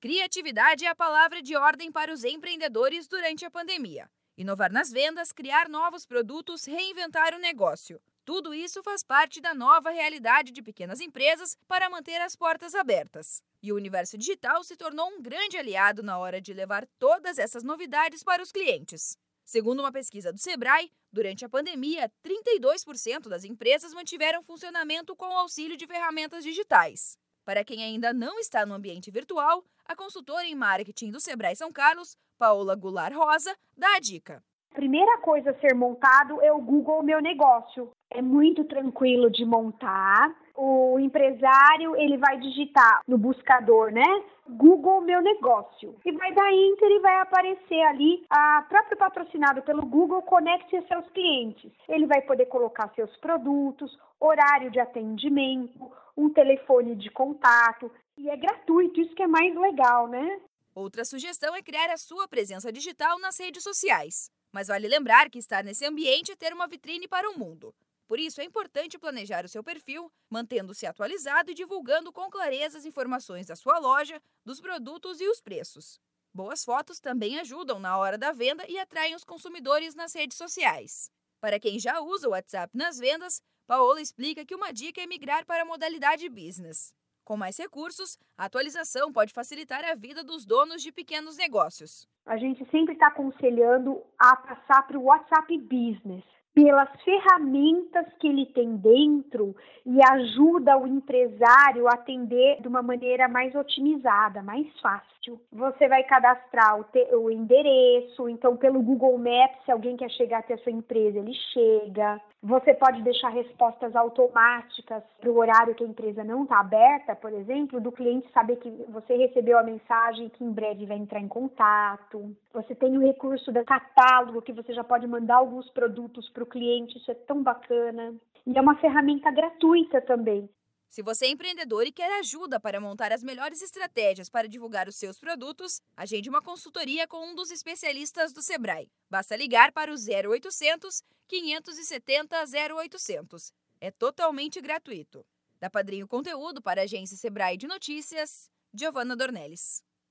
Criatividade é a palavra de ordem para os empreendedores durante a pandemia. Inovar nas vendas, criar novos produtos, reinventar o negócio. Tudo isso faz parte da nova realidade de pequenas empresas para manter as portas abertas. E o universo digital se tornou um grande aliado na hora de levar todas essas novidades para os clientes. Segundo uma pesquisa do Sebrae, durante a pandemia, 32% das empresas mantiveram funcionamento com o auxílio de ferramentas digitais. Para quem ainda não está no ambiente virtual, a consultora em marketing do Sebrae São Carlos, Paola Goulart Rosa, dá a dica. Primeira coisa a ser montado é o Google Meu Negócio. É muito tranquilo de montar. O empresário ele vai digitar no buscador, né? Google Meu Negócio. E vai dar Enter e vai aparecer ali a próprio patrocinado pelo Google Conecte a seus clientes. Ele vai poder colocar seus produtos, horário de atendimento, um telefone de contato. E é gratuito, isso que é mais legal, né? Outra sugestão é criar a sua presença digital nas redes sociais. Mas vale lembrar que estar nesse ambiente é ter uma vitrine para o mundo. Por isso, é importante planejar o seu perfil, mantendo-se atualizado e divulgando com clareza as informações da sua loja, dos produtos e os preços. Boas fotos também ajudam na hora da venda e atraem os consumidores nas redes sociais. Para quem já usa o WhatsApp nas vendas, Paola explica que uma dica é migrar para a modalidade business. Com mais recursos, a atualização pode facilitar a vida dos donos de pequenos negócios. A gente sempre está aconselhando a passar para o WhatsApp Business pelas ferramentas que ele tem dentro e ajuda o empresário a atender de uma maneira mais otimizada, mais fácil. Você vai cadastrar o, te, o endereço, então pelo Google Maps, se alguém quer chegar até a sua empresa, ele chega. Você pode deixar respostas automáticas para o horário que a empresa não está aberta, por exemplo, do cliente saber que você recebeu a mensagem que em breve vai entrar em contato. Você tem o recurso do catálogo que você já pode mandar alguns produtos para o cliente, isso é tão bacana. E é uma ferramenta gratuita também. Se você é empreendedor e quer ajuda para montar as melhores estratégias para divulgar os seus produtos, agende uma consultoria com um dos especialistas do Sebrae. Basta ligar para o 0800 570 0800. É totalmente gratuito. Da Padrinho Conteúdo para a agência Sebrae de Notícias, Giovana Dornelles.